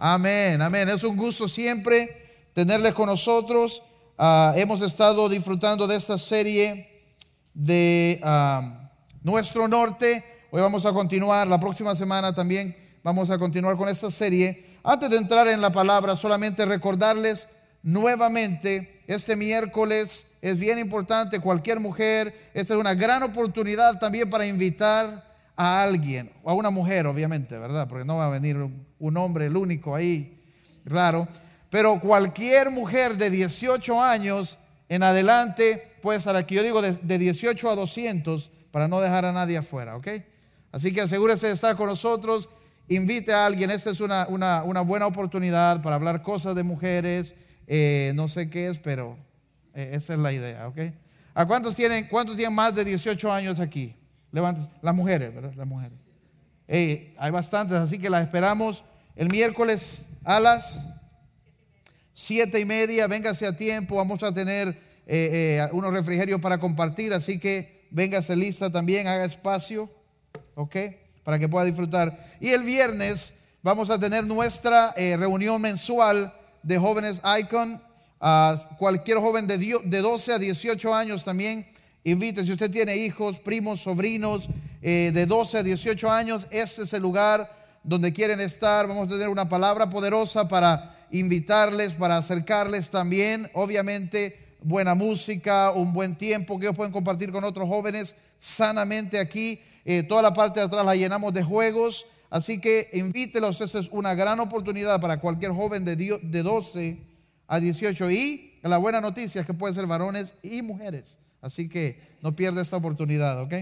Amén, amén. Es un gusto siempre tenerles con nosotros. Ah, hemos estado disfrutando de esta serie de ah, Nuestro Norte. Hoy vamos a continuar. La próxima semana también vamos a continuar con esta serie. Antes de entrar en la palabra, solamente recordarles nuevamente, este miércoles es bien importante, cualquier mujer, esta es una gran oportunidad también para invitar a alguien, a una mujer, obviamente, ¿verdad? Porque no va a venir un hombre, el único ahí, raro. Pero cualquier mujer de 18 años en adelante puede estar aquí. Yo digo de, 18 a 200 para no dejar a nadie afuera, ¿ok? Así que asegúrese de estar con nosotros, invite a alguien. Esta es una, buena oportunidad para hablar cosas de mujeres. Eh, no sé qué es, pero eh, esa es la idea, ¿ok? ¿A cuántos tienen, cuántos tienen más de 18 años aquí? Levantes. Las mujeres, ¿verdad? Las mujeres. hay bastantes, así que las esperamos el miércoles a las siete y media. Véngase a tiempo. Vamos a tener eh, eh, unos refrigerios para compartir, así que véngase lista también, haga espacio, ¿ok? Para que pueda disfrutar. Y el viernes vamos a tener nuestra eh, reunión mensual de jóvenes Icon. A cualquier joven de, de 12 a 18 años también Invite, si usted tiene hijos, primos, sobrinos eh, de 12 a 18 años, este es el lugar donde quieren estar. Vamos a tener una palabra poderosa para invitarles, para acercarles también. Obviamente, buena música, un buen tiempo que ellos pueden compartir con otros jóvenes sanamente aquí. Eh, toda la parte de atrás la llenamos de juegos. Así que invítelos, esa es una gran oportunidad para cualquier joven de, de 12 a 18. Y la buena noticia es que pueden ser varones y mujeres. Así que no pierda esta oportunidad, ¿ok?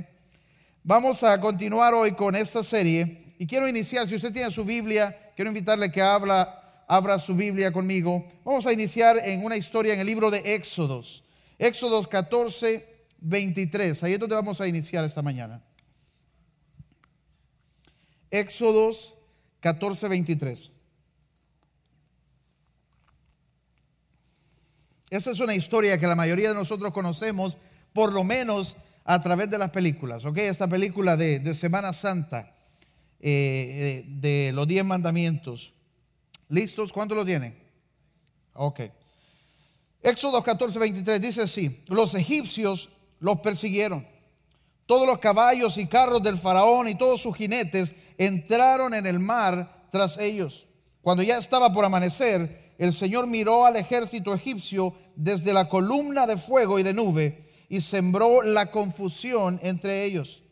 Vamos a continuar hoy con esta serie y quiero iniciar, si usted tiene su Biblia, quiero invitarle que habla, abra su Biblia conmigo. Vamos a iniciar en una historia en el libro de Éxodos. Éxodos 14, 23. Ahí es donde vamos a iniciar esta mañana. Éxodos 14, 23. Esa es una historia que la mayoría de nosotros conocemos, por lo menos a través de las películas. ¿ok? Esta película de, Semana Santa, eh, de, los diez mandamientos. ¿Listos? ¿Cuántos lo tienen? Ok. Éxodo 14, 23 dice así, los egipcios los persiguieron. Todos los caballos y carros del faraón y todos sus jinetes entraron en el mar tras ellos. Cuando ya estaba por amanecer, el Señor miró al ejército egipcio desde la columna de fuego y de nube y sembró la confusión entre ellos.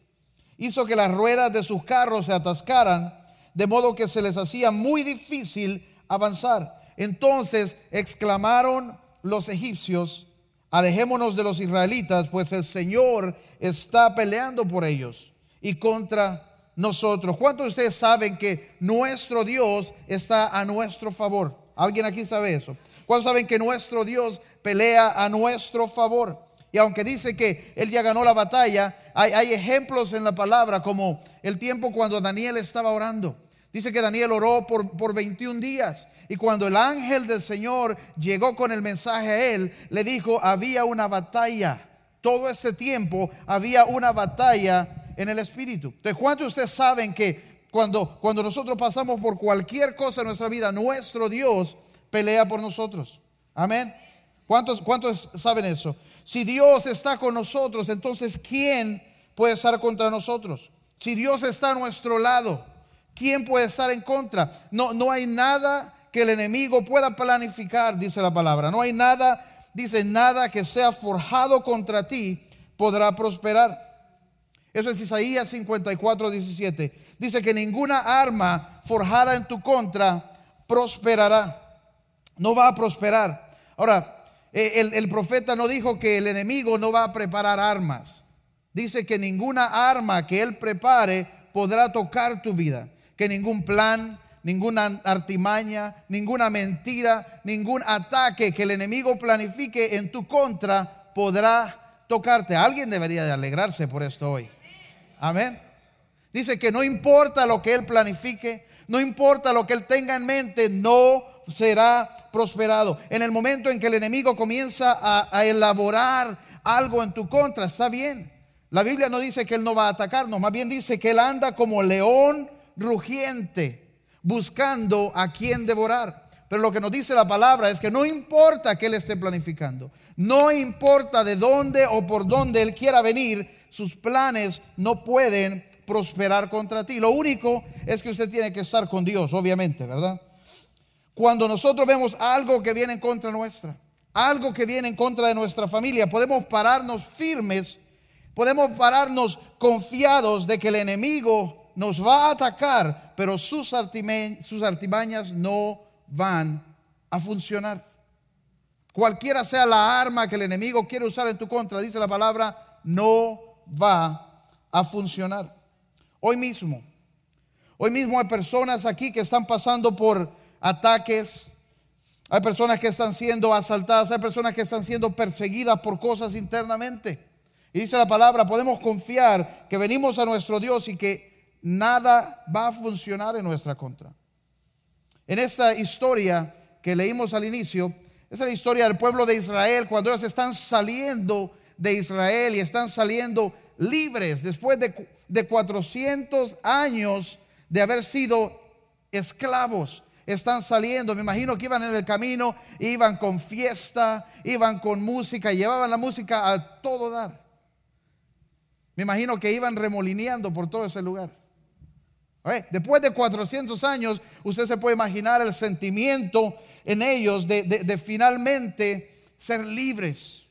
Hizo que las ruedas de sus carros se atascaran, de modo que se les hacía muy difícil avanzar. Entonces exclamaron los egipcios, alejémonos de los israelitas, pues el Señor está peleando por ellos y contra nosotros. ¿Cuántos de ustedes saben que nuestro Dios está a nuestro favor? ¿Alguien aquí sabe eso? ¿Cuántos saben que nuestro Dios pelea a nuestro favor? Y aunque dice que Él ya ganó la batalla, hay, ejemplos en la palabra como el tiempo cuando Daniel estaba orando. Dice que Daniel oró por, por 21 días. Y cuando el ángel del Señor llegó con el mensaje a él, le dijo, había una batalla. Todo ese tiempo había una batalla en el Espíritu. Entonces, ¿cuántos de ustedes saben que cuando, cuando nosotros pasamos por cualquier cosa en nuestra vida, nuestro Dios pelea por nosotros. Amén. ¿Cuántos, ¿Cuántos saben eso? Si Dios está con nosotros, entonces ¿quién puede estar contra nosotros? Si Dios está a nuestro lado, ¿quién puede estar en contra? No, no hay nada que el enemigo pueda planificar, dice la palabra. No hay nada, dice nada que sea forjado contra ti podrá prosperar. Eso es Isaías 54, 17 dice que ninguna arma forjada en tu contra prosperará. No va a prosperar. Ahora, eh, el, profeta no dijo que el enemigo no va a preparar armas. Dice que ninguna arma que él prepare podrá tocar tu vida. Que ningún plan, ninguna artimaña, ninguna mentira, ningún ataque que el enemigo planifique en tu contra podrá tocarte. Alguien debería de alegrarse por esto hoy. Amén. Dice que no importa lo que Él planifique, no importa lo que Él tenga en mente, no será prosperado. En el momento en que el enemigo comienza a, elaborar algo en tu contra, está bien. La Biblia no dice que Él no va a atacarnos, más bien dice que Él anda como león rugiente, buscando a quien devorar. Pero lo que nos dice la palabra es que no importa que Él esté planificando, no importa de dónde o por dónde Él quiera venir, sus planes no pueden prosperar contra ti. Lo único es que usted tiene que estar con Dios, obviamente, ¿verdad? Cuando nosotros vemos algo que viene en contra nuestra, algo que viene en contra de nuestra familia, podemos pararnos firmes, podemos pararnos confiados de que el enemigo nos va a atacar, pero sus, artimañas no van a funcionar. Cualquiera sea la arma que el enemigo quiere usar en tu contra, dice la palabra, no va a funcionar. Hoy mismo, hoy mismo hay personas aquí que están pasando por ataques, hay personas que están siendo asaltadas, hay personas que están siendo perseguidas por cosas internamente. Y dice la palabra, podemos confiar que venimos a nuestro Dios y que nada va a funcionar en nuestra contra. En esta historia que leímos al inicio, es la historia del pueblo de Israel cuando ellos están saliendo de Israel y están saliendo libres después de, de 400 años de haber sido esclavos están saliendo. Me imagino que iban en el camino, iban con fiesta, iban con música, llevaban la música a todo dar. Me imagino que iban remolineando por todo ese lugar. Después de 400 años, usted se puede imaginar el sentimiento en ellos de, de finalmente ser libres.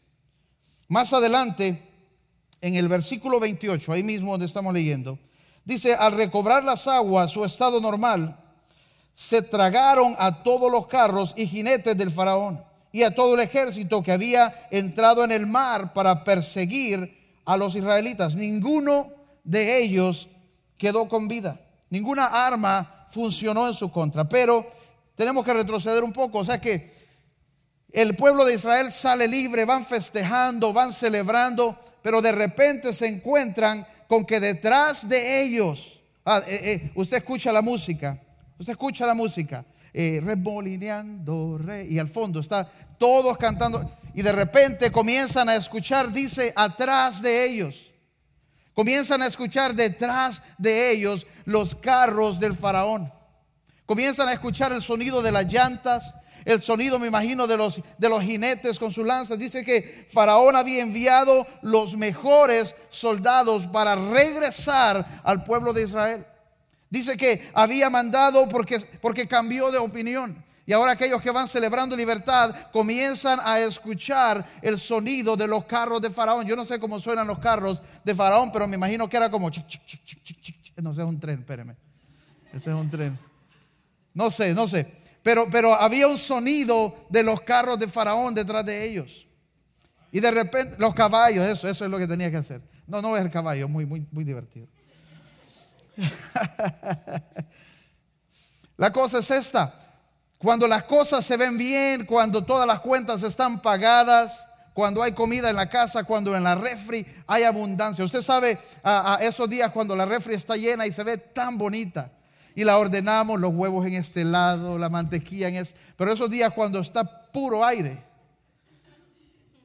Más adelante, en el versículo 28, ahí mismo donde estamos leyendo, dice, al recobrar las aguas, su estado normal, se tragaron a todos los carros y jinetes del faraón y a todo el ejército que había entrado en el mar para perseguir a los israelitas. Ninguno de ellos quedó con vida. Ninguna arma funcionó en su contra. Pero tenemos que retroceder un poco. O sea que el pueblo de Israel sale libre, van festejando, van celebrando, pero de repente se encuentran con que detrás de ellos, ah, eh, eh, usted escucha la música, Usted escucha la música, eh, remolineando, re, y al fondo está todos cantando, y de repente comienzan a escuchar, dice, atrás de ellos. Comienzan a escuchar detrás de ellos los carros del faraón. Comienzan a escuchar el sonido de las llantas, el sonido, me imagino, de los, de los jinetes con sus lanzas. Dice que Faraón había enviado los mejores soldados para regresar al pueblo de Israel. Dice que había mandado porque, porque cambió de opinión. Y ahora aquellos que van celebrando libertad comienzan a escuchar el sonido de los carros de Faraón. Yo no sé cómo suenan los carros de Faraón, pero me imagino que era como... no sé, es un tren, espéreme. Ese es un tren. No sé, no sé. Pero, pero había un sonido de los carros de Faraón detrás de ellos. Y de repente, los caballos, eso, eso es lo que tenía que hacer. No, no es el caballo, muy, muy, muy divertido. La cosa es esta. Cuando las cosas se ven bien, cuando todas las cuentas están pagadas, cuando hay comida en la casa, cuando en la refri hay abundancia. Usted sabe a, esos días cuando la refri está llena y se ve tan bonita. Y la ordenamos, los huevos en este lado, la mantequilla en este. Pero esos días cuando está puro aire.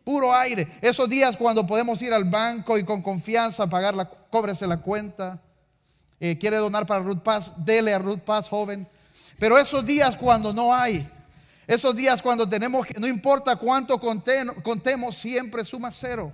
Puro aire. Esos días cuando podemos ir al banco y con confianza pagar la, cóbrese la cuenta. Eh, quiere donar para Ruth Paz, dele a Ruth Paz, joven. Pero esos días cuando no hay, esos días cuando tenemos no importa cuánto contemos, siempre suma cero.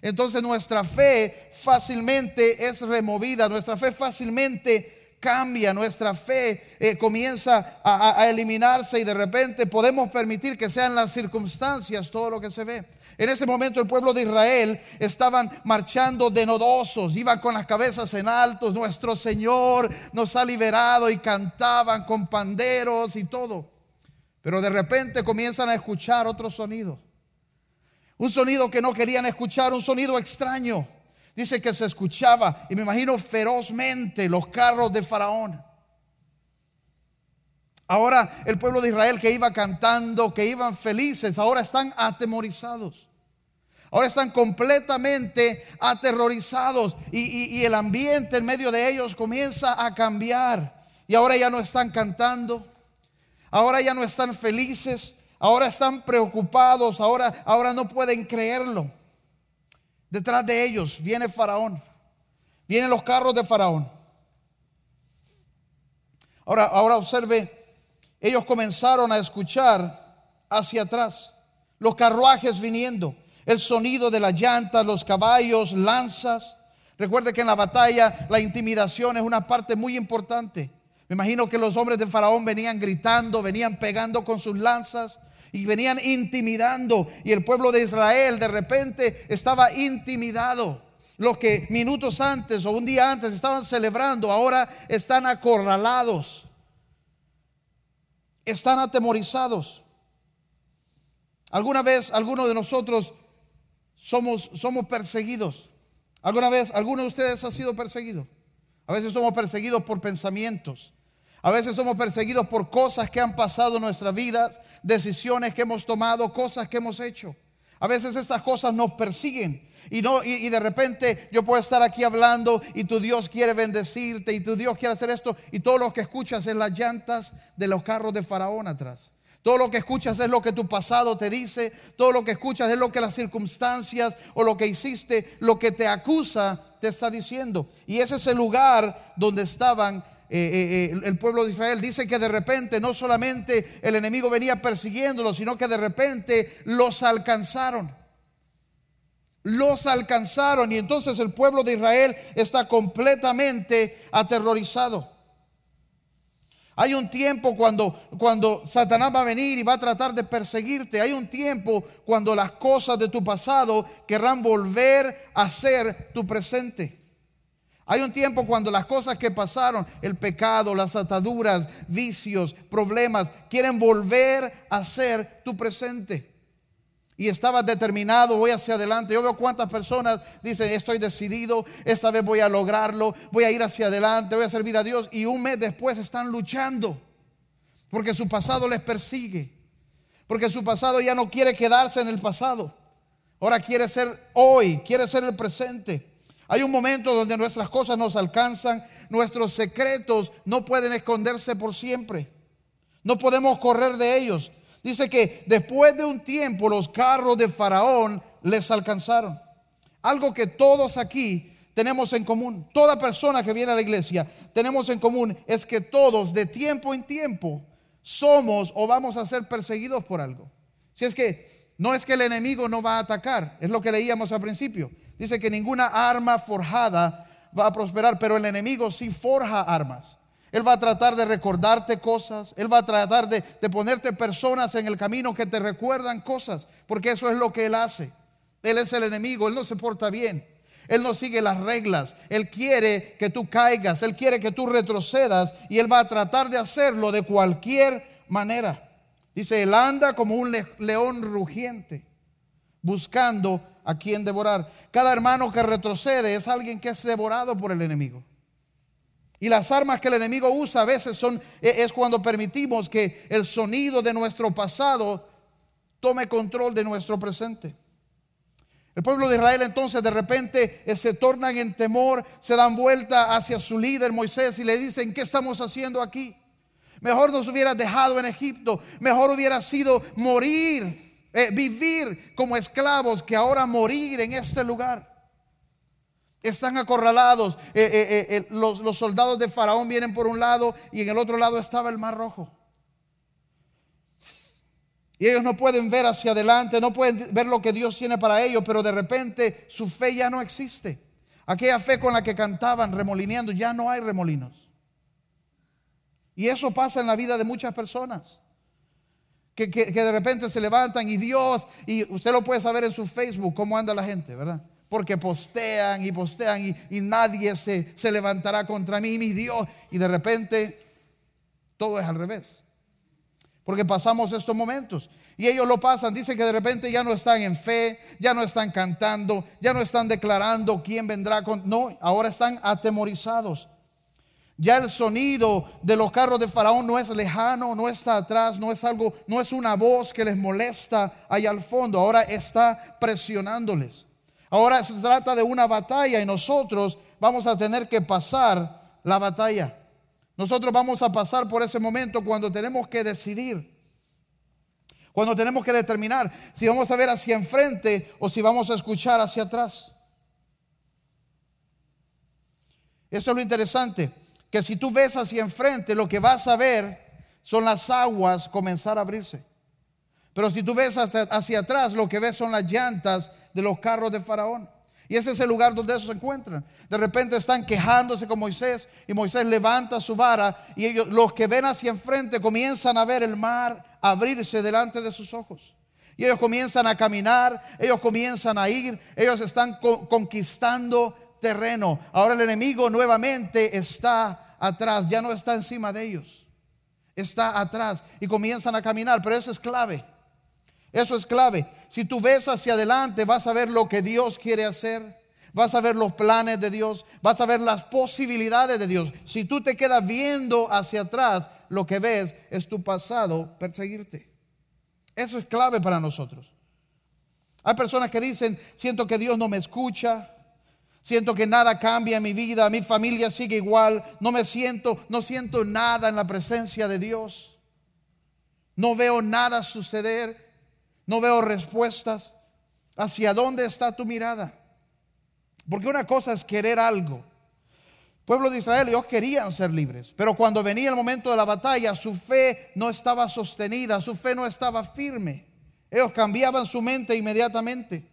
Entonces nuestra fe fácilmente es removida, nuestra fe fácilmente cambia, nuestra fe eh, comienza a eliminarse y de repente podemos permitir que sean las circunstancias todo lo que se ve. En ese momento el pueblo de Israel estaban marchando denodosos, iban con las cabezas en alto, nuestro Señor nos ha liberado y cantaban con panderos y todo. Pero de repente comienzan a escuchar otro sonido. Un sonido que no querían escuchar, un sonido extraño. Dice que se escuchaba, y me imagino ferozmente, los carros de Faraón. Ahora el pueblo de Israel que iba cantando, que iban felices, ahora están atemorizados. Ahora están completamente aterrorizados y, el ambiente en medio de ellos comienza a cambiar. Y ahora ya no están cantando, ahora ya no están felices, ahora están preocupados, ahora, ahora no pueden creerlo. Detrás de ellos viene Faraón, vienen los carros de Faraón. Ahora, ahora observe, ellos comenzaron a escuchar hacia atrás, los carruajes viniendo, el sonido de las llantas, los caballos, lanzas. Recuerde que en la batalla la intimidación es una parte muy importante. Me imagino que los hombres de Faraón venían gritando, venían pegando con sus lanzas y venían intimidando. Y el pueblo de Israel de repente estaba intimidado. Los que minutos antes o un día antes estaban celebrando, ahora están acorralados. Están atemorizados. ¿Alguna vez alguno de nosotros somos, somos perseguidos? ¿Alguna vez alguno de ustedes ha sido perseguido? A veces somos perseguidos por pensamientos. A veces somos perseguidos por cosas que han pasado en nuestras vidas, decisiones que hemos tomado, cosas que hemos hecho. A veces estas cosas nos persiguen. Y, no, y, de repente yo puedo estar aquí hablando y tu Dios quiere bendecirte y tu Dios quiere hacer esto y todo lo que escuchas es las llantas de los carros de Faraón atrás. Todo lo que escuchas es lo que tu pasado te dice, todo lo que escuchas es lo que las circunstancias o lo que hiciste, lo que te acusa te está diciendo. Y ese es el lugar donde estaban eh, eh, eh, el pueblo de Israel. Dice que de repente no solamente el enemigo venía persiguiéndolos, sino que de repente los alcanzaron. Los alcanzaron y entonces el pueblo de Israel está completamente aterrorizado. Hay un tiempo cuando, cuando Satanás va a venir y va a tratar de perseguirte. Hay un tiempo cuando las cosas de tu pasado querrán volver a ser tu presente. Hay un tiempo cuando las cosas que pasaron, el pecado, las ataduras, vicios, problemas, quieren volver a ser tu presente. Y estabas determinado, voy hacia adelante. Yo veo cuántas personas dicen, estoy decidido, esta vez voy a lograrlo, voy a ir hacia adelante, voy a servir a Dios. Y un mes después están luchando porque su pasado les persigue. Porque su pasado ya no quiere quedarse en el pasado. Ahora quiere ser hoy, quiere ser el presente. Hay un momento donde nuestras cosas nos alcanzan, nuestros secretos no pueden esconderse por siempre. No podemos correr de ellos. Dice que después de un tiempo los carros de Faraón les alcanzaron. Algo que todos aquí tenemos en común, toda persona que viene a la iglesia tenemos en común es que todos de tiempo en tiempo somos o vamos a ser perseguidos por algo. Si es que no es que el enemigo no va a atacar, es lo que leíamos al principio. Dice que ninguna arma forjada va a prosperar, pero el enemigo sí forja armas. Él va a tratar de recordarte cosas, Él va a tratar de, ponerte personas en el camino que te recuerdan cosas, porque eso es lo que Él hace. Él es el enemigo, Él no se porta bien, Él no sigue las reglas, Él quiere que tú caigas, Él quiere que tú retrocedas y Él va a tratar de hacerlo de cualquier manera. Dice, Él anda como un león rugiente, buscando a quien devorar. Cada hermano que retrocede es alguien que es devorado por el enemigo. Y las armas que el enemigo usa a veces son e, es cuando permitimos que el sonido de nuestro pasado tome control de nuestro presente. El pueblo de Israel entonces de repente eh, se tornan en temor, se dan vuelta hacia su líder Moisés y le dicen, ¿qué estamos haciendo aquí? Mejor nos hubiera dejado en Egipto, mejor hubiera sido morir eh, vivir como esclavos que ahora morir en este lugar. Están acorralados. Eh, eh, los, los soldados de Faraón vienen por un lado y en el otro lado estaba el mar rojo. Y ellos no pueden ver hacia adelante, no pueden ver lo que Dios tiene para ellos, pero de repente su fe ya no existe. Aquella fe con la que cantaban remolineando, ya no hay remolinos. Y eso pasa en la vida de muchas personas que, de repente se levantan y Dios, y usted lo puede saber en su Facebook cómo anda la gente, ¿verdad? Porque postean y postean y, nadie se, levantará contra mí, mi Dios. Y de repente todo es al revés. Porque pasamos estos momentos. Y ellos lo pasan. Dice que de repente ya no están en fe, ya no están cantando, ya no están declarando quién vendrá. No, ahora están atemorizados. Ya el sonido de los carros de Faraón no es lejano, no está atrás, no es algo, no es una voz que les molesta allá al fondo, ahora está presionándoles. Ahora se trata de una batalla y nosotros vamos a tener que pasar la batalla. Nosotros vamos a pasar por ese momento cuando tenemos que decidir, cuando tenemos que determinar si vamos a ver hacia enfrente o si vamos a escuchar hacia atrás. Eso es lo interesante. que si tú ves hacia enfrente, lo que vas a ver son las aguas comenzar a abrirse. Pero si tú ves hacia atrás, lo que ves son las llantas de los carros de Faraón. Y ese es el lugar donde ellos se encuentran. De repente están quejándose con Moisés y Moisés levanta su vara y ellos, los que ven hacia enfrente, comienzan a ver el mar abrirse delante de sus ojos. Y ellos comienzan a caminar, ellos comienzan a ir, ellos están conquistando terreno. Ahora el enemigo nuevamente está atrás, ya no está encima de ellos, está atrás y comienzan a caminar, pero eso es clave. Eso es clave. Si tú ves hacia adelante, vas a ver lo que Dios quiere hacer. Vas a ver los planes de Dios, vas a ver las posibilidades de Dios. Si tú te quedas viendo hacia atrás, lo que ves es tu pasado perseguirte. Eso es clave para nosotros. Hay personas que dicen, siento que Dios no me escucha, siento que nada cambia en mi vida, mi familia sigue igual, no me siento, no siento nada en la presencia de Dios. No veo nada suceder. No veo respuestas. ¿Hacia dónde está tu mirada? Porque una cosa es querer algo. pueblo de Israel, ellos querían ser libres, pero cuando venía el momento de la batalla, su fe no estaba sostenida, su fe no estaba firme. Ellos cambiaban su mente inmediatamente.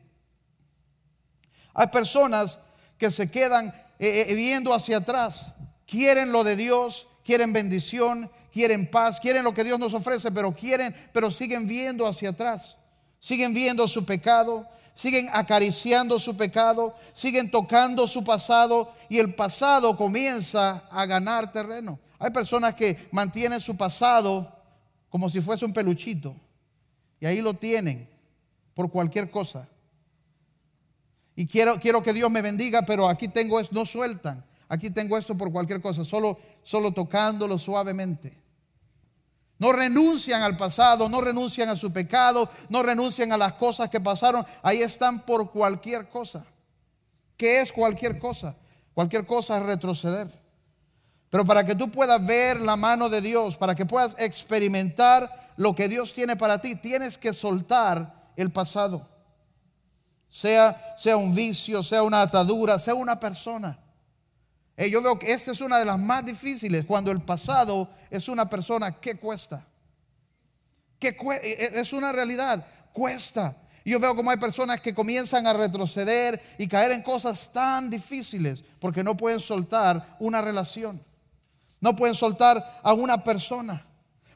Hay personas que se quedan eh, eh, viendo hacia atrás, quieren lo de Dios, quieren bendición, quieren paz, quieren lo que Dios nos ofrece, pero quieren, pero siguen viendo hacia atrás siguen viendo su pecado, siguen acariciando su pecado, siguen tocando su pasado y el pasado comienza a ganar terreno. Hay personas que mantienen su pasado como si fuese un peluchito y ahí lo tienen por cualquier cosa. Y quiero, quiero que Dios me bendiga, pero aquí tengo esto, no sueltan. Aquí tengo esto por cualquier cosa, solo, solo tocándolo suavemente. No renuncian al pasado, no renuncian a su pecado, no renuncian a las cosas que pasaron. Ahí están por cualquier cosa. ¿Qué es cualquier cosa? Cualquier cosa es retroceder. Pero para que tú puedas ver la mano de Dios, para que puedas experimentar lo que Dios tiene para ti, tienes que soltar el pasado. Sea, sea un vicio, sea una atadura, sea una persona. Eh, yo veo que esta es una de las más difíciles cuando el pasado es una persona que cuesta. Que eh, eh, es una realidad, cuesta. Yo veo como hay personas que comienzan a retroceder y caer en cosas tan difíciles porque no pueden soltar una relación. No pueden soltar a una persona.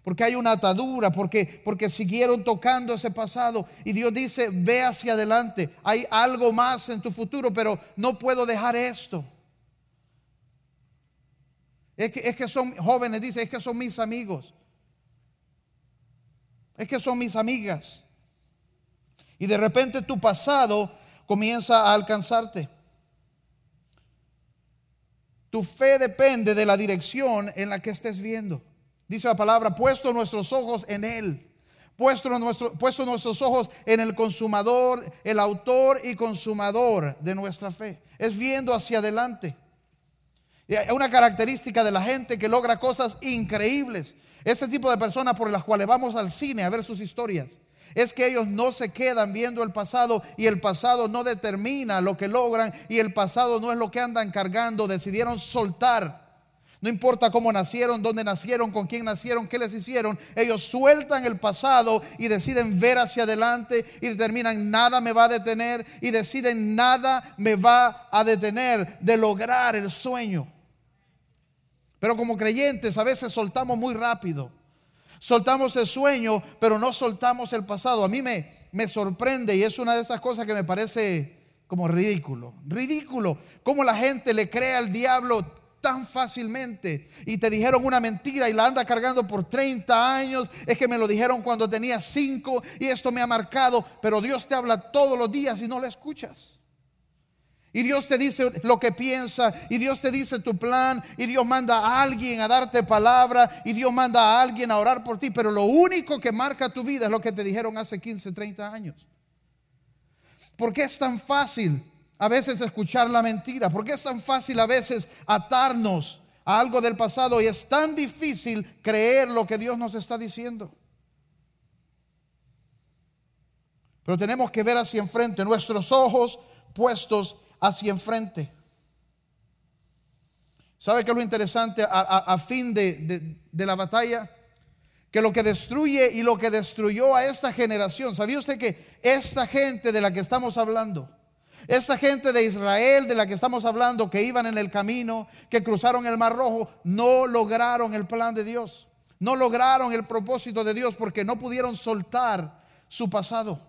Porque hay una atadura, porque, porque siguieron tocando ese pasado. Y Dios dice, ve hacia adelante. Hay algo más en tu futuro, pero no puedo dejar esto. Es que, son jóvenes, dice, es que son mis amigos. Es que son mis amigas. Y de repente tu pasado comienza a alcanzarte. Tu fe depende de la dirección en la que estés viendo. Dice la palabra, puesto nuestros ojos en Él. Puesto, nuestro, puesto nuestros ojos en el consumador, el autor y consumador de nuestra fe. Es viendo hacia adelante. Es una característica de la gente que logra cosas increíbles. Ese tipo de personas por las cuales vamos al cine a ver sus historias. Es que ellos no se quedan viendo el pasado y el pasado no determina lo que logran y el pasado no es lo que andan cargando. Decidieron soltar. No importa cómo nacieron, dónde nacieron, con quién nacieron, qué les hicieron. Ellos sueltan el pasado y deciden ver hacia adelante y determinan nada me va a detener y deciden nada me va a detener de lograr el sueño. Pero como creyentes a veces soltamos muy rápido. Soltamos el sueño, pero no soltamos el pasado. A mí me, me sorprende y es una de esas cosas que me parece como ridículo. Ridículo. Cómo la gente le cree al diablo tan fácilmente y te dijeron una mentira y la anda cargando por 30 años. Es que me lo dijeron cuando tenía 5 y esto me ha marcado, pero Dios te habla todos los días y no le escuchas. Y Dios te dice lo que piensa, y Dios te dice tu plan, y Dios manda a alguien a darte palabra, y Dios manda a alguien a orar por ti, pero lo único que marca tu vida es lo que te dijeron hace 15, 30 años. ¿Por qué es tan fácil a veces escuchar la mentira? ¿Por qué es tan fácil a veces atarnos a algo del pasado y es tan difícil creer lo que Dios nos está diciendo? Pero tenemos que ver hacia enfrente, nuestros ojos puestos hacia enfrente. ¿Sabe qué es lo interesante a, fin de, de la batalla? que lo que destruye y lo que destruyó a esta generación, ¿sabía usted que esta gente de la que estamos hablando, esta gente de Israel de la que estamos hablando, que iban en el camino, que cruzaron el Mar Rojo, no lograron el plan de Dios, no lograron el propósito de Dios porque no pudieron soltar su pasado.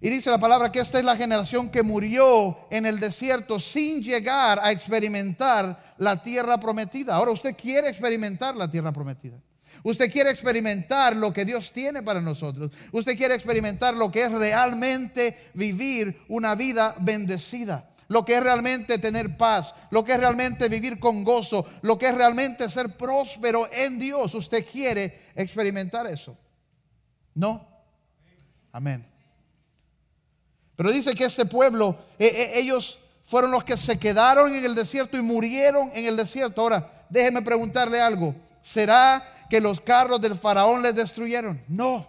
Y dice la palabra que esta es la generación que murió en el desierto sin llegar a experimentar la tierra prometida. Ahora usted quiere experimentar la tierra prometida. Usted quiere experimentar lo que Dios tiene para nosotros. Usted quiere experimentar lo que es realmente vivir una vida bendecida. Lo que es realmente tener paz. Lo que es realmente vivir con gozo. Lo que es realmente ser próspero en Dios. Usted quiere experimentar eso. ¿No? Amén. Pero dice que este pueblo, eh, eh, ellos fueron los que se quedaron en el desierto y murieron en el desierto. Ahora, déjeme preguntarle algo. ¿Será que los carros del faraón les destruyeron. No.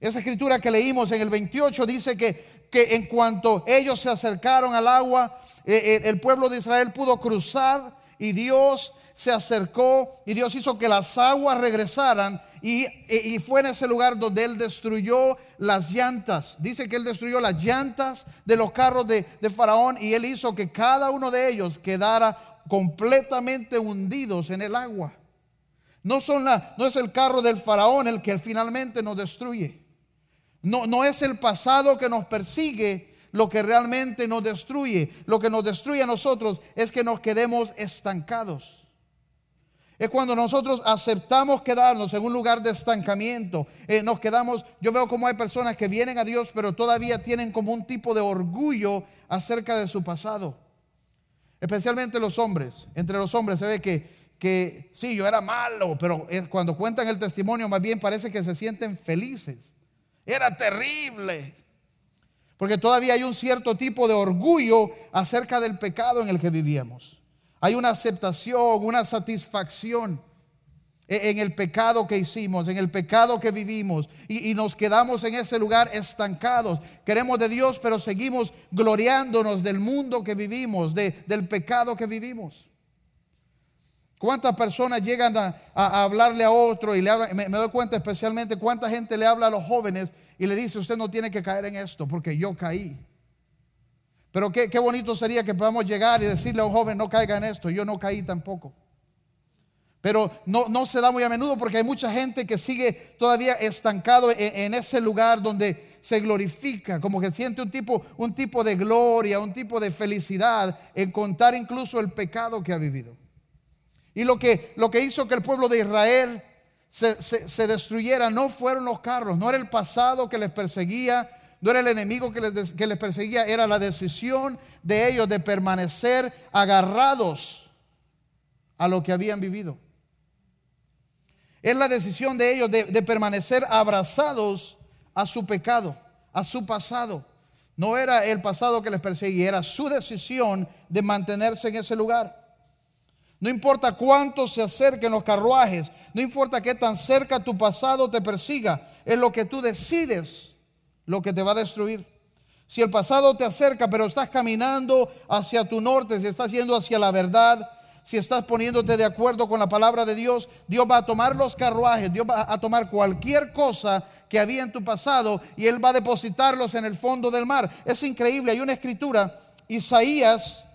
Esa escritura que leímos en el 28 dice que, que en cuanto ellos se acercaron al agua, eh, eh, el pueblo de Israel pudo cruzar y Dios se acercó y Dios hizo que las aguas regresaran y, y, fue en ese lugar donde Él destruyó las llantas. Dice que Él destruyó las llantas de los carros de, de Faraón y Él hizo que cada uno de ellos quedara completamente hundidos en el agua. No, son la, no es el carro del faraón el que finalmente nos destruye. No, no es el pasado que nos persigue lo que realmente nos destruye. Lo que nos destruye a nosotros es que nos quedemos estancados. Es cuando nosotros aceptamos quedarnos en un lugar de estancamiento. Eh, nos quedamos, yo veo como hay personas que vienen a Dios, pero todavía tienen como un tipo de orgullo acerca de su pasado. Especialmente los hombres. Entre los hombres se ve que que sí, yo era malo, pero cuando cuentan el testimonio más bien parece que se sienten felices. Era terrible. Porque todavía hay un cierto tipo de orgullo acerca del pecado en el que vivíamos. Hay una aceptación, una satisfacción e, en el pecado que hicimos, en el pecado que vivimos, y, nos quedamos en ese lugar estancados. Queremos de Dios, pero seguimos gloriándonos del mundo que vivimos, del pecado que vivimos. ¿Cuántas personas llegan a, hablarle a otro y le me, doy cuenta especialmente cuánta gente le habla a los jóvenes y le dice, usted no tiene que caer en esto porque yo caí. Pero qué, qué bonito sería que podamos llegar y decirle a un joven, no caiga en esto, yo no caí tampoco. Pero no, no se da muy a menudo porque hay mucha gente que sigue todavía estancado en, en ese lugar donde se glorifica, como que siente un tipo, un tipo de gloria, un tipo de felicidad en contar incluso el pecado que ha vivido. Y lo que, lo que hizo que el pueblo de Israel se, destruyera no fueron los carros, no era el pasado que les perseguía, no era el enemigo que les, que les perseguía, era la decisión de ellos de permanecer agarrados a lo que habían vivido. Es la decisión de ellos de, de, permanecer abrazados a su pecado, a su pasado. No era el pasado que les perseguía, era su decisión de mantenerse en ese lugar. No importa cuánto se acerquen los carruajes, no importa qué tan cerca tu pasado te persiga, es lo que tú decides lo que te va a destruir. Si el pasado te acerca, pero estás caminando hacia tu norte, si estás yendo hacia la verdad, si estás poniéndote de acuerdo con la palabra de Dios, Dios va a tomar los carruajes, Dios va a tomar cualquier cosa que había en tu pasado y Él va a depositarlos en el fondo del mar. Es increíble, hay una escritura, Isaías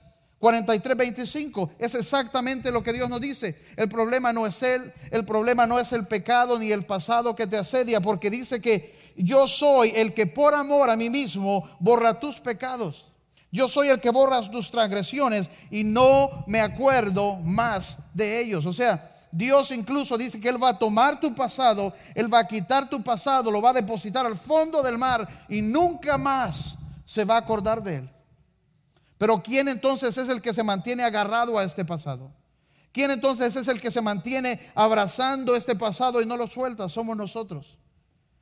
43, 25. Es exactamente lo que Dios nos dice. El problema no es Él, el problema no es el pecado ni el pasado que te asedia, porque dice que yo soy el que por amor a mí mismo borra tus pecados. Yo soy el que borra tus transgresiones y no me acuerdo más de ellos. O sea, Dios incluso dice que Él va a tomar tu pasado, Él va a quitar tu pasado, lo va a depositar al fondo del mar y nunca más se va a acordar de Él. Pero ¿quién entonces es el que se mantiene agarrado a este pasado? ¿Quién entonces es el que se mantiene abrazando este pasado y no lo suelta? Somos nosotros.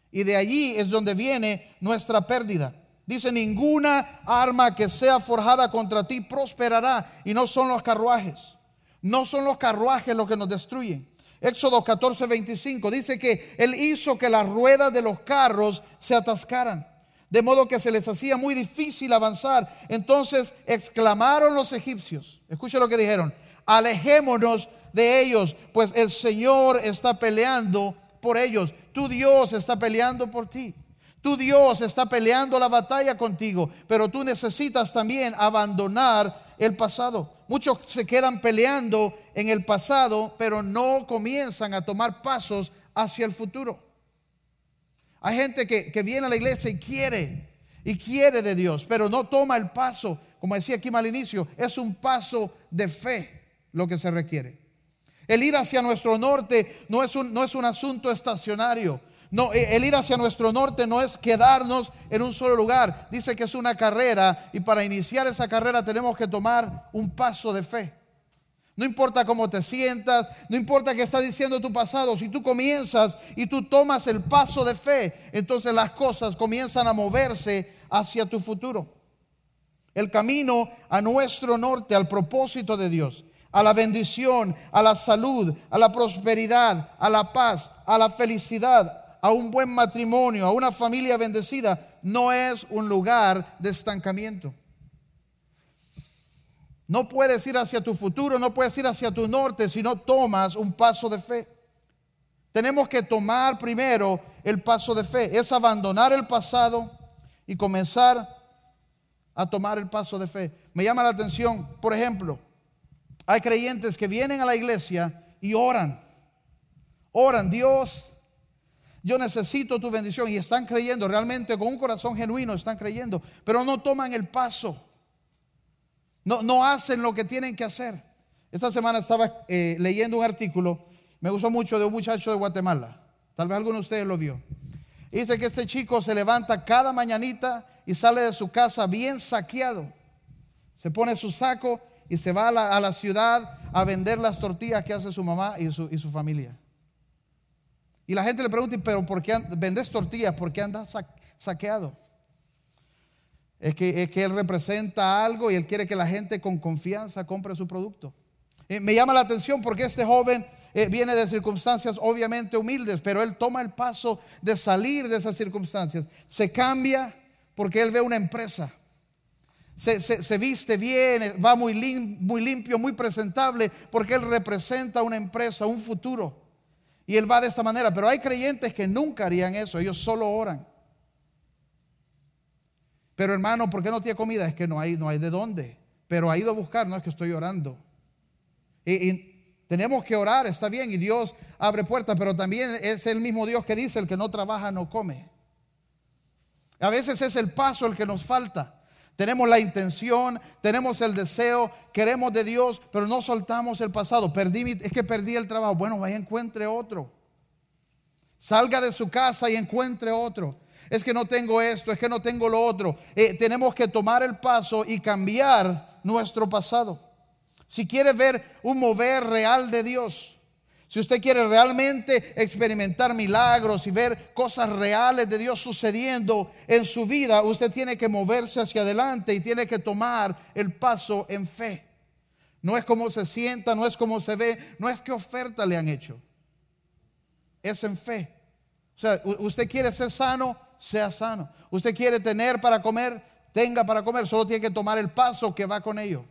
Y de allí es donde viene nuestra pérdida. Dice, ninguna arma que sea forjada contra ti prosperará. Y no son los carruajes. No son los carruajes los que nos destruyen. Éxodo 14, 25 dice que Él hizo que las ruedas de los carros se atascaran. De modo que se les hacía muy difícil avanzar. Entonces exclamaron los egipcios, escuchen lo que dijeron, alejémonos de ellos, pues el Señor está peleando por ellos, tu Dios está peleando por ti. Tu Dios está peleando la batalla contigo, pero tú necesitas también abandonar el pasado. Muchos se quedan peleando en el pasado, pero no comienzan a tomar pasos hacia el futuro. Hay gente que, viene a la iglesia y quiere, y quiere de Dios, pero no toma el paso. Como decía aquí al inicio, es un paso de fe lo que se requiere. El ir hacia nuestro norte no es un, no es un asunto estacionario. No, e, el ir hacia nuestro norte no es quedarnos en un solo lugar. Dice que es una carrera y para iniciar esa carrera tenemos que tomar un paso de fe. No importa cómo te sientas, no importa qué está diciendo tu pasado, si tú comienzas y tú tomas el paso de fe, entonces las cosas comienzan a moverse hacia tu futuro. El camino a nuestro norte, al propósito de Dios, a la bendición, a la salud, a la prosperidad, a la paz, a la felicidad, a un buen matrimonio, a una familia bendecida, no es un lugar de estancamiento. No puedes ir hacia tu futuro, no puedes ir hacia tu norte si no tomas un paso de fe. Tenemos que tomar primero el paso de fe, es abandonar el pasado y comenzar a tomar el paso de fe. Me llama la atención, por ejemplo, hay creyentes que vienen a la iglesia y oran. Oran, Dios, yo necesito tu bendición y están creyendo, realmente con un corazón genuino están creyendo, pero no toman el paso, no, hacen lo que tienen que hacer. Esta semana estaba eh, leyendo un artículo, me gustó mucho de un muchacho de Guatemala, tal vez alguno de ustedes lo vio. Dice que este chico se levanta cada mañanita y sale de su casa bien saqueado. Se pone su saco y se va a la, ciudad a vender las tortillas que hace su mamá y su, y su familia. Y la gente le pregunta, pero ¿por qué vendes tortillas? ¿Por qué andas saqueado? Es que, él representa algo y él quiere que la gente con confianza compre su producto. Eh, me llama la atención porque este joven eh, viene de circunstancias obviamente humildes, pero él toma el paso de salir de esas circunstancias. Se cambia porque él ve una empresa. Se, viste bien, va muy, muy limpio, muy presentable, porque él representa una empresa, un futuro. Y él va de esta manera. Pero hay creyentes que nunca harían eso. Ellos solo oran. Pero hermano, ¿por qué no tiene comida? Es que no hay, no hay de dónde. Pero ha ido a buscar, no es que estoy orando. Y, tenemos que orar, está bien, y Dios abre puertas, pero también es el mismo Dios que dice, el que no trabaja no come. A veces es el paso el que nos falta. Tenemos la intención, tenemos el deseo, queremos de Dios, pero no soltamos el pasado. Perdí, es que perdí el trabajo. Bueno, vaya, encuentre otro. Salga de su casa y encuentre otro. Es que no tengo esto, es que no tengo lo otro. Eh, tenemos que tomar el paso y cambiar nuestro pasado. Si quiere ver un mover real de Dios, si usted quiere realmente experimentar milagros y ver cosas reales de Dios sucediendo en su vida, usted tiene que moverse hacia adelante y tiene que tomar el paso en fe. No es como se sienta, no es como se ve, no es qué oferta le han hecho. Es en fe. O sea, usted quiere ser sano, sea sano. Usted quiere tener para comer, tenga para comer. Solo tiene que tomar el paso que va con ello.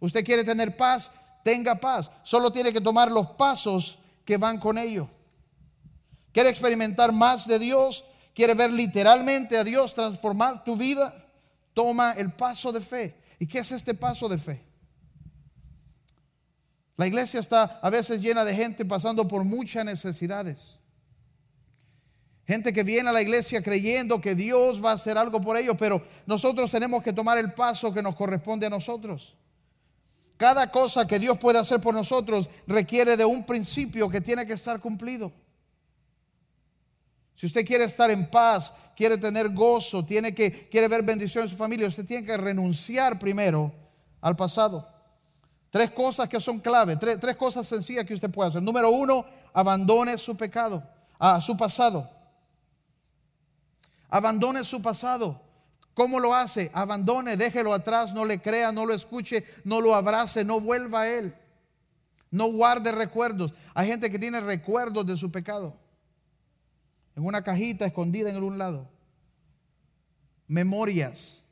Usted quiere tener paz, tenga paz. Solo tiene que tomar los pasos que van con ello. ¿Quiere experimentar más de Dios? ¿Quiere ver literalmente a Dios transformar tu vida? Toma el paso de fe. ¿Y qué es este paso de fe? La iglesia está a veces llena de gente pasando por muchas necesidades. Gente que viene a la iglesia creyendo que Dios va a hacer algo por ellos, pero nosotros tenemos que tomar el paso que nos corresponde a nosotros. Cada cosa que Dios puede hacer por nosotros requiere de un principio que tiene que estar cumplido. Si usted quiere estar en paz, quiere tener gozo, tiene que, quiere ver bendición en su familia, usted tiene que renunciar primero al pasado. Tres cosas que son clave, tres, cosas sencillas que usted puede hacer. Número uno, abandone su pecado, a su pasado. Abandone su pasado. ¿Cómo lo hace? Abandone, déjelo atrás, no le crea, no lo escuche, no lo abrace, no vuelva a él. No guarde recuerdos. Hay gente que tiene recuerdos de su pecado. En una cajita escondida en algún lado. memorias.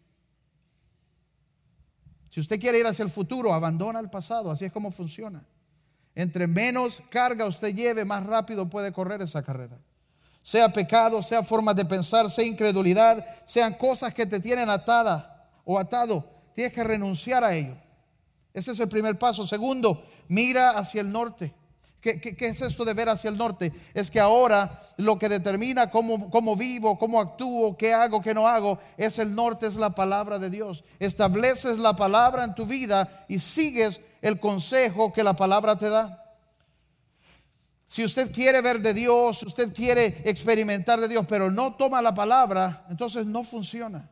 Si usted quiere ir hacia el futuro, abandona el pasado. Así es como funciona. Entre menos carga usted lleve, más rápido puede correr esa carrera. Sea pecado, sea formas de pensar, sea incredulidad, sean cosas que te tienen atada o atado. Tienes que renunciar a ello. Ese es el primer paso. Segundo, mira hacia el norte. ¿Qué, es esto de ver hacia el norte? Es que ahora lo que determina cómo, cómo, vivo, cómo actúo, qué hago, qué no hago, es el norte, es la palabra de Dios. Estableces la palabra en tu vida y sigues el consejo que la palabra te da. Si usted quiere ver de Dios, si usted quiere experimentar de Dios, pero no toma la palabra, entonces no funciona.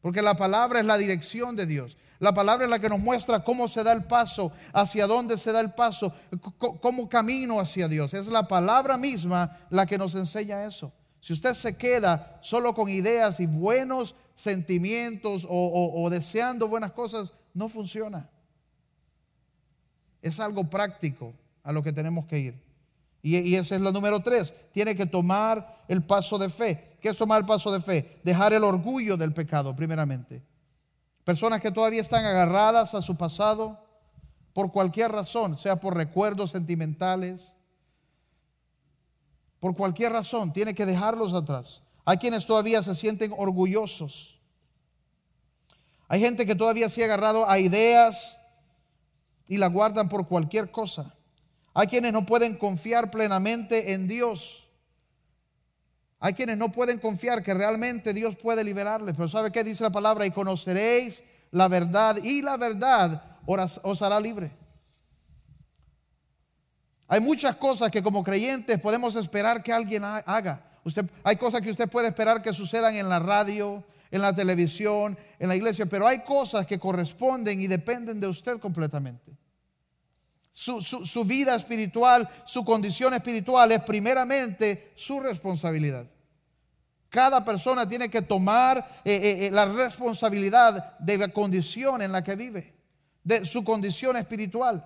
Porque la palabra es la dirección de Dios. La palabra es la que nos muestra cómo se da el paso, hacia dónde se da el paso, cómo camino hacia Dios. Es la palabra misma la que nos enseña eso. Si usted se queda solo con ideas y buenos sentimientos o, deseando buenas cosas, no funciona. Es algo práctico a lo que tenemos que ir. Y, y ese es la número tres. Tiene que tomar el paso de fe. ¿Qué es tomar el paso de fe? Dejar el orgullo del pecado, primeramente. Personas que todavía están agarradas a su pasado por cualquier razón, sea por recuerdos sentimentales, por cualquier razón, tiene que dejarlos atrás. Hay quienes todavía se sienten orgullosos. Hay gente que todavía se ha agarrado a ideas y la guardan por cualquier cosa. Hay quienes no pueden confiar plenamente en Dios. Hay quienes no pueden confiar que realmente Dios puede liberarles. Pero ¿sabe qué dice la palabra? Y conoceréis la verdad y la verdad os hará libre. Hay muchas cosas que como creyentes podemos esperar que alguien haga. Usted, hay cosas que usted puede esperar que sucedan en la radio, en la televisión, en la iglesia, pero hay cosas que corresponden y dependen de usted completamente. Su, vida espiritual, su condición espiritual es primeramente su responsabilidad. Cada persona tiene que tomar eh, eh, eh, la responsabilidad de la condición en la que vive, de su condición espiritual.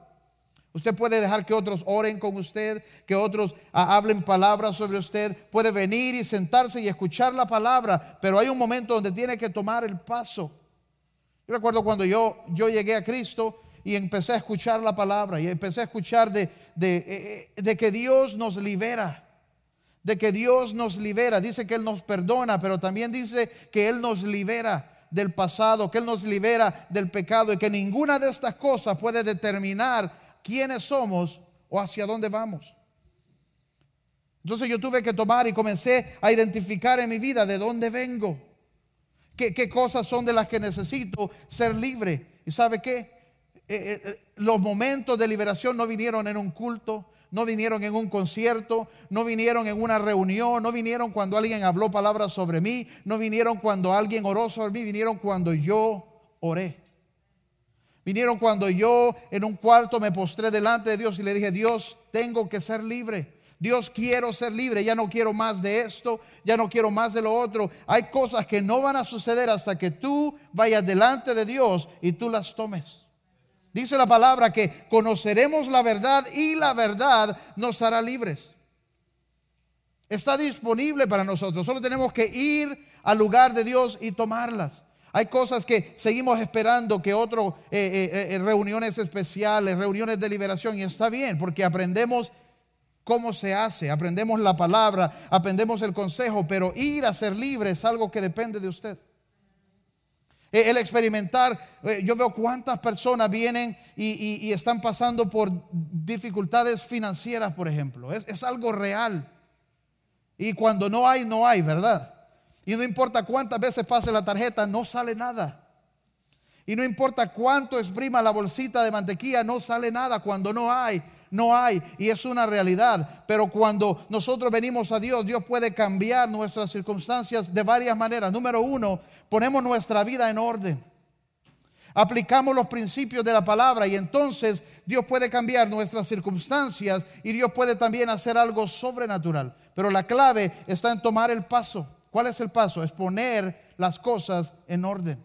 Usted puede dejar que otros oren con usted, que otros ah, hablen palabras sobre usted. Puede venir y sentarse y escuchar la palabra, pero hay un momento donde tiene que tomar el paso. Yo recuerdo cuando yo, yo llegué a Cristo, y empecé a escuchar la palabra y empecé a escuchar de, de, eh, de, que Dios nos libera, de que Dios nos libera. Dice que Él nos perdona, pero también dice que Él nos libera del pasado, que Él nos libera del pecado y que ninguna de estas cosas puede determinar quiénes somos o hacia dónde vamos. Entonces yo tuve que tomar y comencé a identificar en mi vida de dónde vengo, qué, qué cosas son de las que necesito ser libre. ¿Y sabe qué? Eh, eh, los momentos de liberación no vinieron en un culto, no vinieron en un concierto, no vinieron en una reunión, no vinieron cuando alguien habló palabras sobre mí, no vinieron cuando alguien oró sobre mí, vinieron cuando yo oré. Vinieron cuando yo en un cuarto me postré delante de Dios y le dije, Dios, tengo que ser libre. Dios, quiero ser libre, ya no quiero más de esto, ya no quiero más de lo otro. Hay cosas que no van a suceder hasta que tú vayas delante de Dios y tú las tomes. Dice la palabra que conoceremos la verdad y la verdad nos hará libres. Está disponible para nosotros. Solo tenemos que ir al lugar de Dios y tomarlas. Hay cosas que seguimos esperando que otras eh, eh, eh, reuniones especiales, reuniones de liberación, y está bien, porque aprendemos cómo se hace, aprendemos la palabra, aprendemos el consejo, pero ir a ser libre es algo que depende de usted. Eh, el experimentar, eh, yo veo cuántas personas vienen y, están pasando por dificultades financieras, por ejemplo. Es, es algo real. Y cuando no hay, no hay, ¿verdad? Y no importa cuántas veces pase la tarjeta, no sale nada. Y no importa cuánto exprima la bolsita de mantequilla, no sale nada cuando no hay no hay y es una realidad. Pero cuando nosotros venimos a Dios, Dios puede cambiar nuestras circunstancias de varias maneras. Número uno, ponemos nuestra vida en orden. Aplicamos los principios de la palabra y entonces Dios puede cambiar nuestras circunstancias y Dios puede también hacer algo sobrenatural. Pero la clave está en tomar el paso. ¿Cuál es el paso? Es poner las cosas en orden.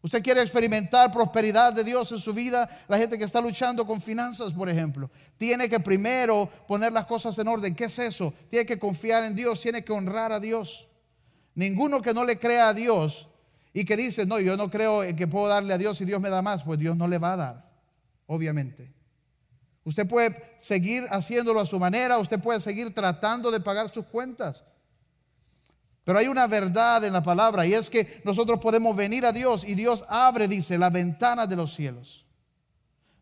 Usted quiere experimentar prosperidad de Dios en su vida. La gente que está luchando con finanzas, por ejemplo, tiene que primero poner las cosas en orden. ¿Qué es eso? Tiene que confiar en Dios, tiene que honrar a Dios. Ninguno que no le crea a Dios y que dice, no, yo no creo que puedo darle a Dios y Dios me da más, pues Dios no le va a dar, obviamente. Usted puede seguir haciéndolo a su manera, usted puede seguir tratando de pagar sus cuentas. Pero hay una verdad en la palabra y es que nosotros podemos venir a Dios y Dios abre, dice, la ventana de los cielos.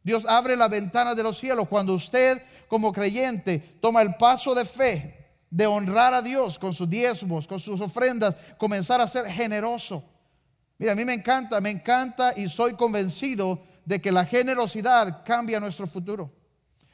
Dios abre la ventana de los cielos cuando usted como creyente toma el paso de fe de honrar a Dios con sus diezmos, con sus ofrendas, comenzar a ser generoso. Mira, a mí me encanta, me encanta y soy convencido de que la generosidad cambia nuestro futuro.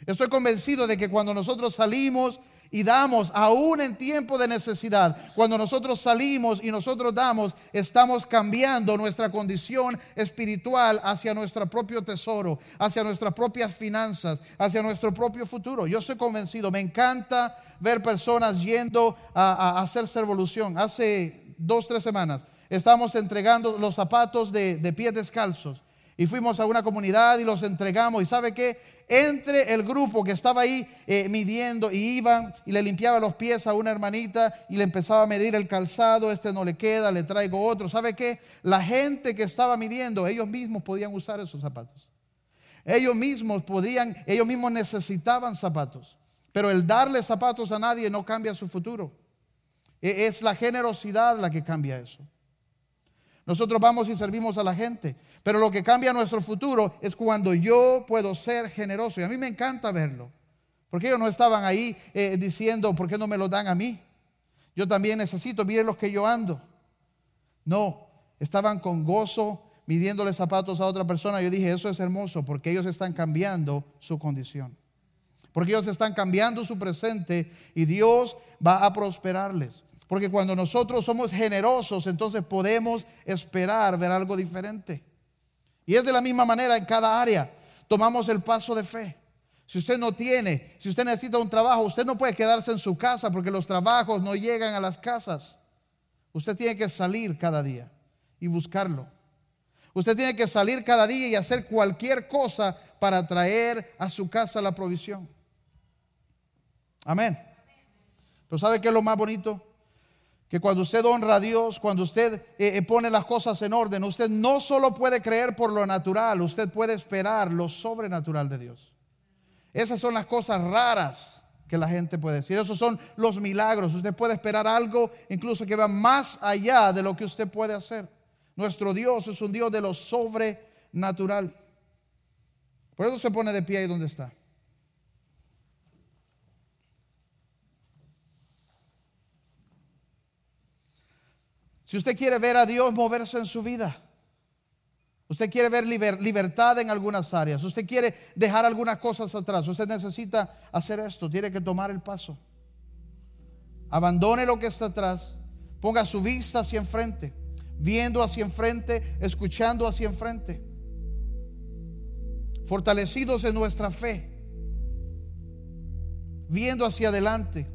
Estoy convencido de que cuando nosotros salimos y damos, aún en tiempo de necesidad, cuando nosotros salimos y nosotros damos, estamos cambiando nuestra condición espiritual hacia nuestro propio tesoro, hacia nuestras propias finanzas, hacia nuestro propio futuro. Yo estoy convencido, me encanta ver personas yendo a, hacer revolución. Hace dos, tres semanas estábamos entregando los zapatos de, de pies descalzos y fuimos a una comunidad y los entregamos. ¿Y sabe qué? entre el grupo que estaba ahí eh, midiendo y iban y le limpiaba los pies a una hermanita y le empezaba a medir el calzado, este no le queda, le traigo otro. ¿Sabe qué? La gente que estaba midiendo, ellos mismos podían usar esos zapatos. Ellos mismos podían, ellos mismos necesitaban zapatos. Pero el darle zapatos a nadie no cambia su futuro. E, es la generosidad la que cambia eso. Nosotros vamos y servimos a la gente, pero lo que cambia nuestro futuro es cuando yo puedo ser generoso. Y a mí me encanta verlo, porque ellos no estaban ahí eh, diciendo, ¿por qué no me lo dan a mí? Yo también necesito, miren los que yo ando. No, estaban con gozo midiéndole zapatos a otra persona. Yo dije, eso es hermoso, porque ellos están cambiando su condición. Porque ellos están cambiando su presente y Dios va a prosperarles. Porque cuando nosotros somos generosos, entonces podemos esperar ver algo diferente. Y es de la misma manera en cada área. Tomamos el paso de fe. Si usted no tiene, si usted necesita un trabajo, usted no puede quedarse en su casa porque los trabajos no llegan a las casas. Usted tiene que salir cada día y buscarlo. Usted tiene que salir cada día y hacer cualquier cosa para traer a su casa la provisión. Amén. Pero ¿sabe qué es lo más bonito? que cuando usted honra a Dios, cuando usted eh, eh, pone las cosas en orden, usted no solo puede creer por lo natural, usted puede esperar lo sobrenatural de Dios. Esas son las cosas raras que la gente puede decir. Esos son los milagros. Usted puede esperar algo incluso que va más allá de lo que usted puede hacer. Nuestro Dios es un Dios de lo sobrenatural. Por eso se pone de pie ahí donde está. Si usted quiere ver a Dios moverse en su vida, usted quiere ver libertad en algunas áreas, usted quiere dejar algunas cosas atrás, usted necesita hacer esto, tiene que tomar el paso. Abandone lo que está atrás, ponga su vista hacia enfrente, viendo hacia enfrente, escuchando hacia enfrente, fortalecidos en nuestra fe, viendo hacia adelante.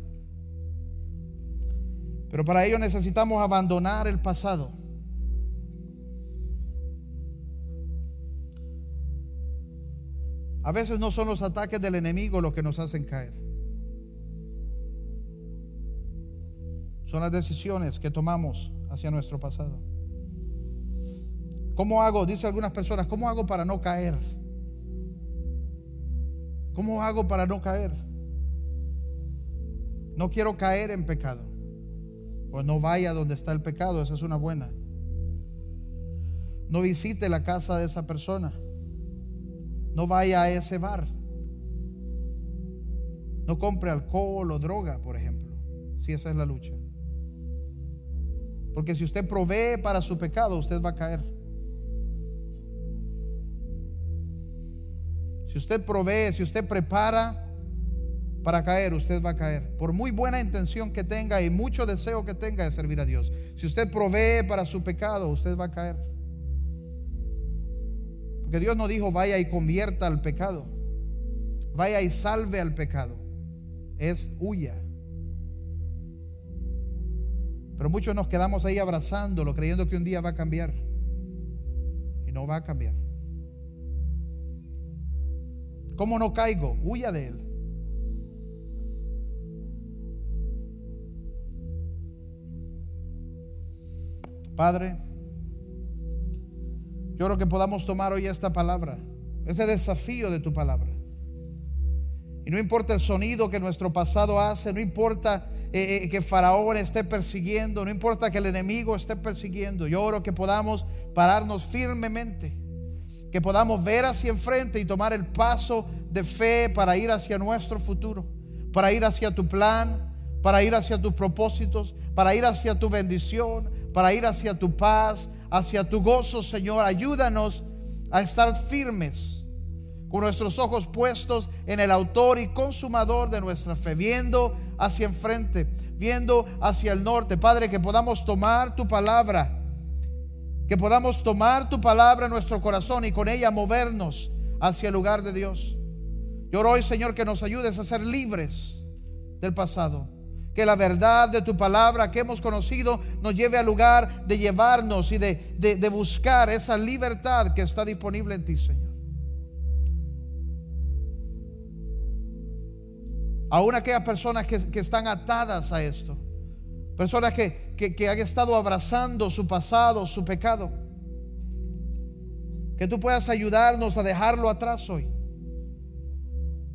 Pero para ello necesitamos abandonar el pasado. A veces no son los ataques del enemigo los que nos hacen caer. Son las decisiones que tomamos hacia nuestro pasado. ¿Cómo hago? Dice algunas personas, ¿cómo hago para no caer? ¿Cómo hago para no caer? No quiero caer en pecado. Pues no vaya donde está el pecado, esa es una buena. No visite la casa de esa persona. No vaya a ese bar. No compre alcohol o droga, por ejemplo, si esa es la lucha. Porque si usted provee para su pecado, usted va a caer. Si usted provee, si usted prepara para caer, usted va a caer. Por muy buena intención que tenga y mucho deseo que tenga de servir a Dios. Si usted provee para su pecado, usted va a caer. Porque Dios no dijo vaya y convierta al pecado. Vaya y salve al pecado. Es huya. Pero muchos nos quedamos ahí abrazándolo, creyendo que un día va a cambiar. Y no va a cambiar. ¿Cómo no caigo? Huya de él. Padre, yo creo que podamos tomar hoy esta palabra, ese desafío de tu palabra. Y no importa el sonido que nuestro pasado hace, no importa eh, eh, que Faraón esté persiguiendo, no importa que el enemigo esté persiguiendo. Yo oro que podamos pararnos firmemente, que podamos ver hacia enfrente y tomar el paso de fe para ir hacia nuestro futuro, para ir hacia tu plan, para ir hacia tus propósitos, para ir hacia tu bendición, para ir hacia tu paz, hacia tu gozo, Señor. Ayúdanos a estar firmes con nuestros ojos puestos en el autor y consumador de nuestra fe, viendo hacia enfrente, viendo hacia el norte. Padre, que podamos tomar tu palabra, que podamos tomar tu palabra en nuestro corazón y con ella movernos hacia el lugar de Dios. Yo hoy, Señor, que nos ayudes a ser libres del pasado. Que la verdad de tu palabra que hemos conocido nos lleve al lugar de llevarnos y de, de buscar esa libertad que está disponible en ti, Señor. Aún aquellas personas que, están atadas a esto. Personas que, que, han estado abrazando su pasado, su pecado. Que tú puedas ayudarnos a dejarlo atrás hoy.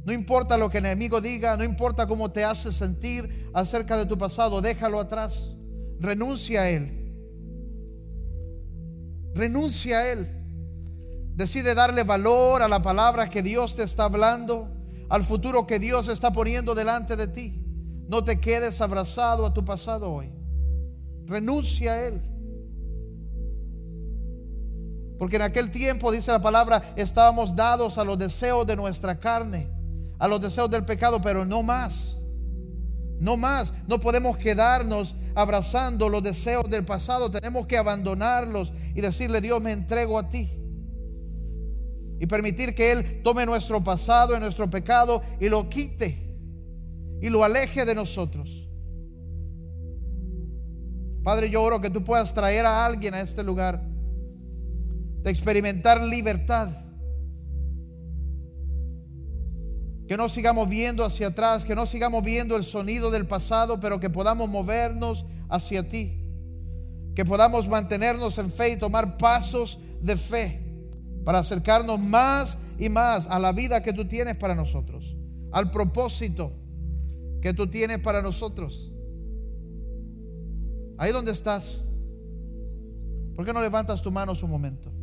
No importa lo que el enemigo diga, no importa cómo te hace sentir acerca de tu pasado, déjalo atrás. Renuncia a él. Renuncia a él. Decide darle valor a la palabra que Dios te está hablando al futuro que Dios está poniendo delante de ti. No te quedes abrazado a tu pasado hoy. Renuncia a él. Porque en aquel tiempo, dice la palabra, estábamos dados a los deseos de nuestra carne, a los deseos del pecado, pero no más. No más. No podemos quedarnos abrazando los deseos del pasado. Tenemos que abandonarlos y decirle, Dios, me entrego a ti y permitir que Él tome nuestro pasado y nuestro pecado y lo quite y lo aleje de nosotros. Padre, yo oro que tú puedas traer a alguien a este lugar de experimentar libertad. Que no sigamos viendo hacia atrás, que no sigamos viendo el sonido del pasado, pero que podamos movernos hacia ti. Que podamos mantenernos en fe y tomar pasos de fe para acercarnos más y más a la vida que tú tienes para nosotros, al propósito que tú tienes para nosotros. Ahí donde estás, ¿por qué no levantas tu mano un momento?